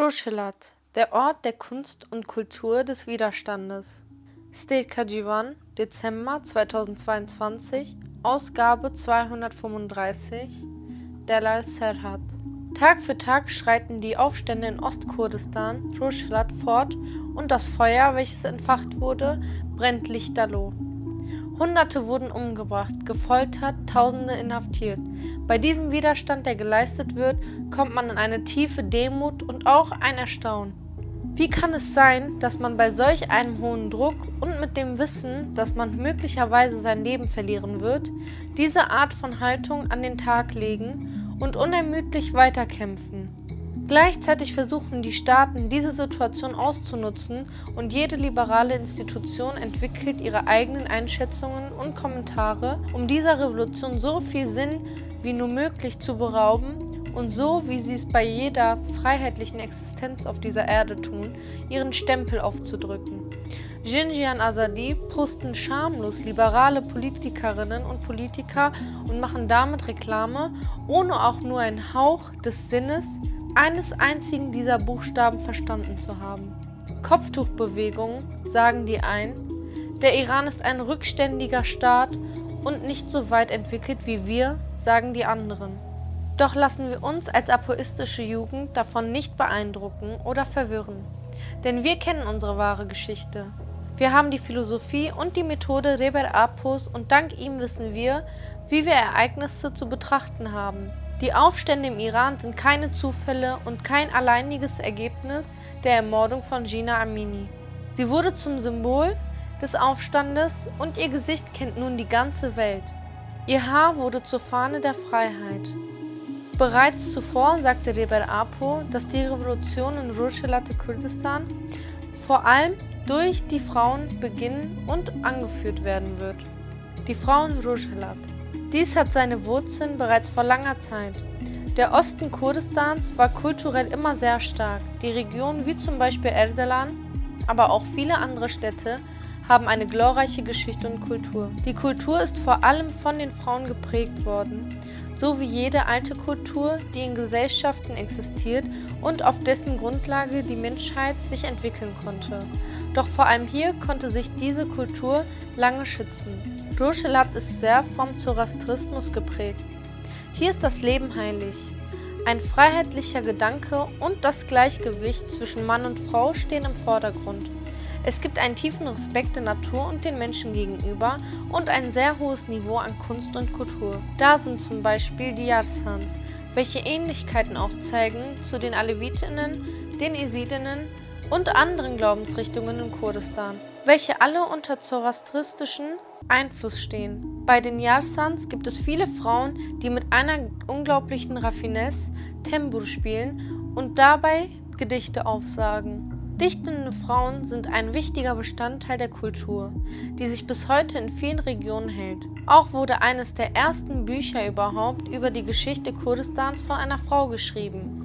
Rojhelat, der Ort der Kunst und Kultur des Widerstandes. Stelka Jivan, Dezember 2022, Ausgabe 235, Delal Serhat. Tag für Tag schreiten die Aufstände in Ostkurdistan, Rojhelat, fort und das Feuer, welches entfacht wurde, brennt lichterloh. Hunderte wurden umgebracht, gefoltert, Tausende inhaftiert. Bei diesem Widerstand, der geleistet wird, kommt man in eine tiefe Demut und auch ein Erstaunen. Wie kann es sein, dass man bei solch einem hohen Druck und mit dem Wissen, dass man möglicherweise sein Leben verlieren wird, diese Art von Haltung an den Tag legen und unermüdlich weiterkämpfen? Gleichzeitig versuchen die Staaten, diese Situation auszunutzen und jede liberale Institution entwickelt ihre eigenen Einschätzungen und Kommentare, um dieser Revolution so viel Sinn wie nur möglich zu berauben und so, wie sie es bei jeder freiheitlichen Existenz auf dieser Erde tun, ihren Stempel aufzudrücken. Jinjian Azadi posten schamlos liberale Politikerinnen und Politiker und machen damit Reklame, ohne auch nur einen Hauch des Sinnes eines einzigen dieser Buchstaben verstanden zu haben. Kopftuchbewegungen sagen die einen, der Iran ist ein rückständiger Staat und nicht so weit entwickelt wie wir, sagen die anderen. Doch lassen wir uns als apoistische Jugend davon nicht beeindrucken oder verwirren, denn wir kennen unsere wahre Geschichte. Wir haben die Philosophie und die Methode Reber Apos und dank ihm wissen wir, wie wir Ereignisse zu betrachten haben. Die Aufstände im Iran sind keine Zufälle und kein alleiniges Ergebnis der Ermordung von Gina Amini. Sie wurde zum Symbol des Aufstandes und ihr Gesicht kennt nun die ganze Welt. Ihr Haar wurde zur Fahne der Freiheit. Bereits zuvor sagte Reber Apo, dass die Revolution in Rojhelat Kurdistan vor allem durch die Frauen beginnen und angeführt werden wird. Die Frauen Rojhelat. Dies hat seine Wurzeln bereits vor langer Zeit. Der Osten Kurdistans war kulturell immer sehr stark. Die Regionen wie zum Beispiel Erdelan, aber auch viele andere Städte haben eine glorreiche Geschichte und Kultur. Die Kultur ist vor allem von den Frauen geprägt worden, so wie jede alte Kultur, die in Gesellschaften existiert und auf dessen Grundlage die Menschheit sich entwickeln konnte. Doch vor allem hier konnte sich diese Kultur lange schützen. Rojhelat ist sehr vom Zoroastrismus geprägt. Hier ist das Leben heilig. Ein freiheitlicher Gedanke und das Gleichgewicht zwischen Mann und Frau stehen im Vordergrund. Es gibt einen tiefen Respekt der Natur und den Menschen gegenüber und ein sehr hohes Niveau an Kunst und Kultur. Da sind zum Beispiel die Yarsans, welche Ähnlichkeiten aufzeigen zu den Alevitinnen, den Esidinnen und anderen Glaubensrichtungen in Kurdistan, welche alle unter zoroastristischen Einfluss stehen. Bei den Yarsans gibt es viele Frauen, die mit einer unglaublichen Raffinesse Tembur spielen und dabei Gedichte aufsagen. Dichtende Frauen sind ein wichtiger Bestandteil der Kultur, die sich bis heute in vielen Regionen hält. Auch wurde eines der ersten Bücher überhaupt über die Geschichte Kurdistans von einer Frau geschrieben.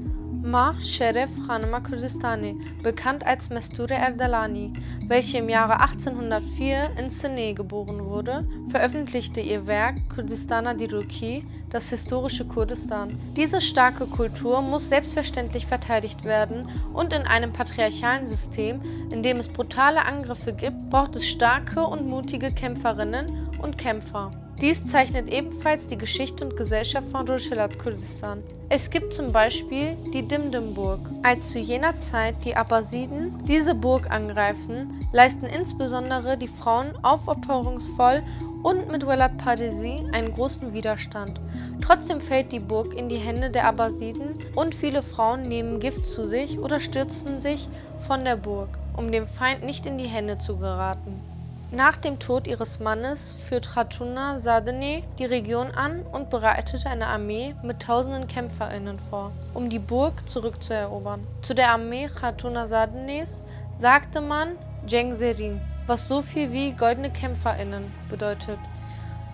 Ma Sheref Hanuma Kurdistani, bekannt als Mesture Erdalani, welche im Jahre 1804 in Sene geboren wurde, veröffentlichte ihr Werk Kurdistana Diruki, das historische Kurdistan. Diese starke Kultur muss selbstverständlich verteidigt werden und in einem patriarchalen System, in dem es brutale Angriffe gibt, braucht es starke und mutige Kämpferinnen und Kämpfer. Dies zeichnet ebenfalls die Geschichte und Gesellschaft von Rojhelat Kurdistan. Es gibt zum Beispiel die Dimdimburg. Als zu jener Zeit die Abbasiden diese Burg angreifen, leisten insbesondere die Frauen aufopferungsvoll und mit Walad Parisi einen großen Widerstand. Trotzdem fällt die Burg in die Hände der Abbasiden und viele Frauen nehmen Gift zu sich oder stürzen sich von der Burg, um dem Feind nicht in die Hände zu geraten. Nach dem Tod ihres Mannes führt Khatuna Sadene die Region an und bereitete eine Armee mit tausenden KämpferInnen vor, um die Burg zurückzuerobern. Zu der Armee Khatuna Sadenes sagte man Jengserin, was so viel wie goldene KämpferInnen bedeutet.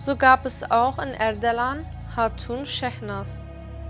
So gab es auch in Erdelan Hatun Shehnas.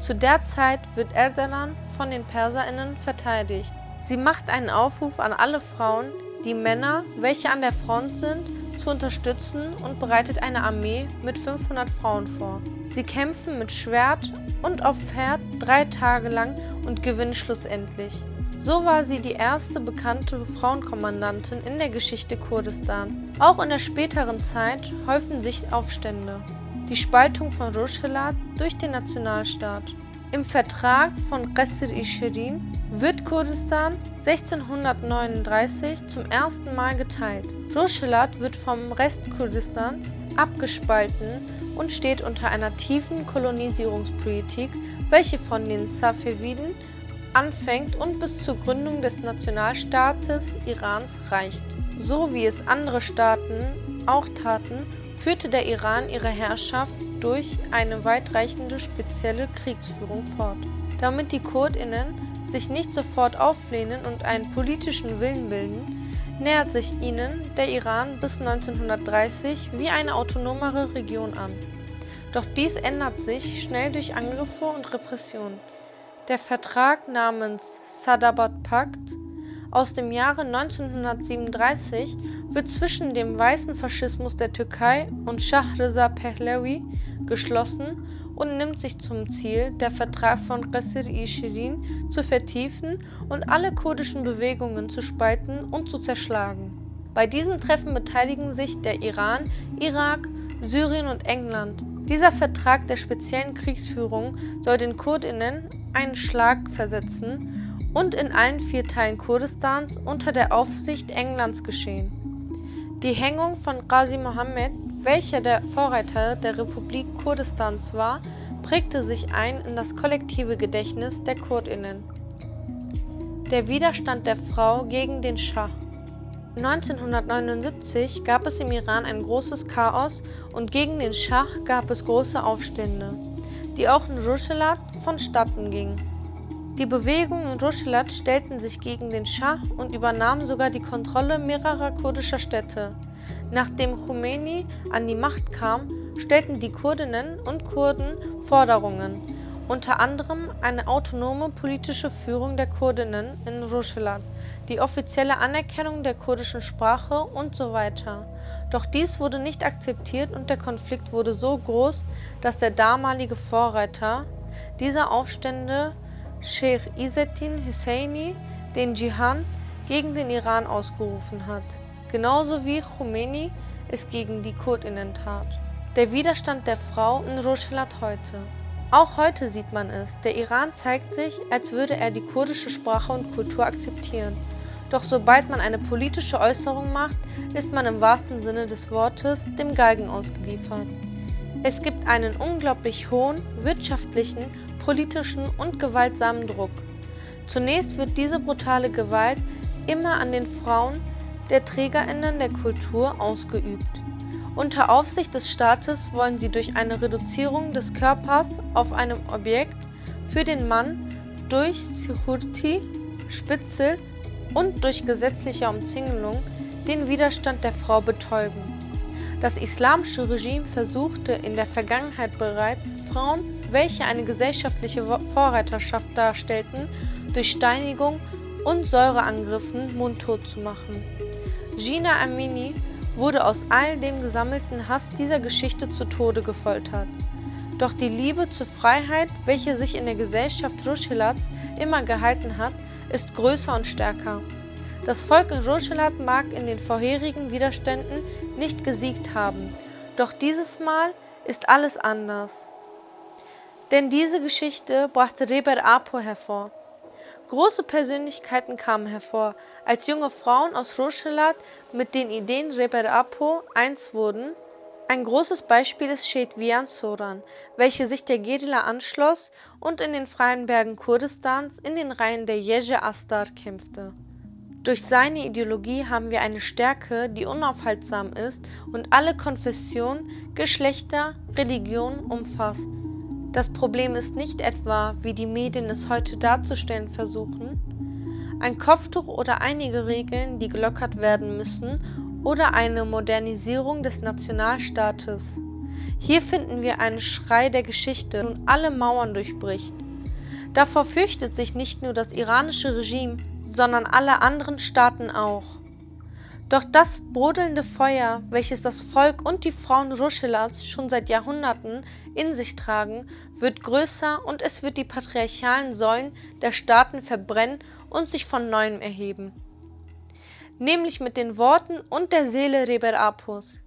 Zu der Zeit wird Erdelan von den PerserInnen verteidigt. Sie macht einen Aufruf an alle Frauen, die Männer, welche an der Front sind, zu unterstützen und bereitet eine Armee mit 500 Frauen vor. Sie kämpfen mit Schwert und auf Pferd drei Tage lang und gewinnt schlussendlich. So war sie die erste bekannte Frauenkommandantin in der Geschichte Kurdistans. Auch in der späteren Zeit häufen sich Aufstände. Die Spaltung von Rojhelat durch den Nationalstaat. Im Vertrag von Qasr-i-Shirin wird Kurdistan 1639 zum ersten Mal geteilt. Rojhelat wird vom Rest Kurdistans abgespalten und steht unter einer tiefen Kolonisierungspolitik, welche von den Safeviden anfängt und bis zur Gründung des Nationalstaates Irans reicht. So wie es andere Staaten auch taten, führte der Iran ihre Herrschaft durch eine weitreichende spezielle Kriegsführung fort. Damit die Kurdinnen sich nicht sofort auflehnen und einen politischen Willen bilden, nähert sich ihnen der Iran bis 1930 wie eine autonomere Region an. Doch dies ändert sich schnell durch Angriffe und Repressionen. Der Vertrag namens Sadabat-Pakt aus dem Jahre 1937 wird zwischen dem weißen Faschismus der Türkei und Shah Reza Pahlavi geschlossen und nimmt sich zum Ziel, der Vertrag von Qasr-i-Shirin zu vertiefen und alle kurdischen Bewegungen zu spalten und zu zerschlagen. Bei diesen Treffen beteiligen sich der Iran, Irak, Syrien und England. Dieser Vertrag der speziellen Kriegsführung soll den Kurdinnen einen Schlag versetzen und in allen vier Teilen Kurdistans unter der Aufsicht Englands geschehen. Die Hängung von Qazi Mohammed, welcher der Vorreiter der Republik Kurdistans war, prägte sich ein in das kollektive Gedächtnis der Kurdinnen. Der Widerstand der Frau gegen den Schah 1979 gab es im Iran ein großes Chaos und gegen den Schah gab es große Aufstände, die auch in Rushelat vonstatten ging. Die Bewegungen in Rushlat stellten sich gegen den Schah und übernahmen sogar die Kontrolle mehrerer kurdischer Städte. Nachdem Khomeini an die Macht kam, stellten die Kurdinnen und Kurden Forderungen, unter anderem eine autonome politische Führung der Kurdinnen in Rushlat, die offizielle Anerkennung der kurdischen Sprache und so weiter. Doch dies wurde nicht akzeptiert und der Konflikt wurde so groß, dass der damalige Vorreiter dieser Aufstände, Sheikh Izzeddin Husseini, den Dschihad gegen den Iran ausgerufen hat, genauso wie Khomeini es gegen die Kurdinnen tat. Der Widerstand der Frau in Rojhelat heute. Auch heute sieht man es, der Iran zeigt sich, als würde er die kurdische Sprache und Kultur akzeptieren. Doch sobald man eine politische Äußerung macht, ist man im wahrsten Sinne des Wortes dem Galgen ausgeliefert. Es gibt einen unglaublich hohen wirtschaftlichen politischen und gewaltsamen Druck. Zunächst wird diese brutale Gewalt immer an den Frauen der Trägerinnen der Kultur ausgeübt. Unter Aufsicht des Staates wollen sie durch eine Reduzierung des Körpers auf einem Objekt für den Mann durch Sihurti, Spitzel und durch gesetzliche Umzingelung den Widerstand der Frau betäuben. Das islamische Regime versuchte in der Vergangenheit bereits, Frauen welche eine gesellschaftliche Vorreiterschaft darstellten, durch Steinigung und Säureangriffen mundtot zu machen. Gina Amini wurde aus all dem gesammelten Hass dieser Geschichte zu Tode gefoltert. Doch die Liebe zur Freiheit, welche sich in der Gesellschaft Rushilats immer gehalten hat, ist größer und stärker. Das Volk in Rushilat mag in den vorherigen Widerständen nicht gesiegt haben, doch dieses Mal ist alles anders. Denn diese Geschichte brachte Reber Apo hervor. Große Persönlichkeiten kamen hervor, als junge Frauen aus Roshelat mit den Ideen Reber Apo eins wurden. Ein großes Beispiel ist Shetvian Soran, welche sich der Gerilla anschloss und in den freien Bergen Kurdistans in den Reihen der Yeje Astar kämpfte. Durch seine Ideologie haben wir eine Stärke, die unaufhaltsam ist und alle Konfessionen, Geschlechter, Religionen umfasst. Das Problem ist nicht etwa, wie die Medien es heute darzustellen versuchen, ein Kopftuch oder einige Regeln, die gelockert werden müssen, oder eine Modernisierung des Nationalstaates. Hier finden wir einen Schrei der Geschichte und alle Mauern durchbricht. Davor fürchtet sich nicht nur das iranische Regime, sondern alle anderen Staaten auch. Doch das brodelnde Feuer, welches das Volk und die Frauen Rushelas schon seit Jahrhunderten in sich tragen, wird größer und es wird die patriarchalen Säulen der Staaten verbrennen und sich von neuem erheben. Nämlich mit den Worten und der Seele Reber Apos,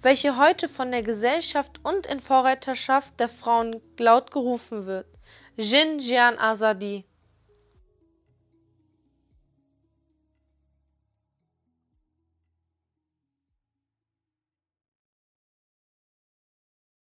welche heute von der Gesellschaft und in Vorreiterschaft der Frauen laut gerufen wird. Jin Jian Azadi.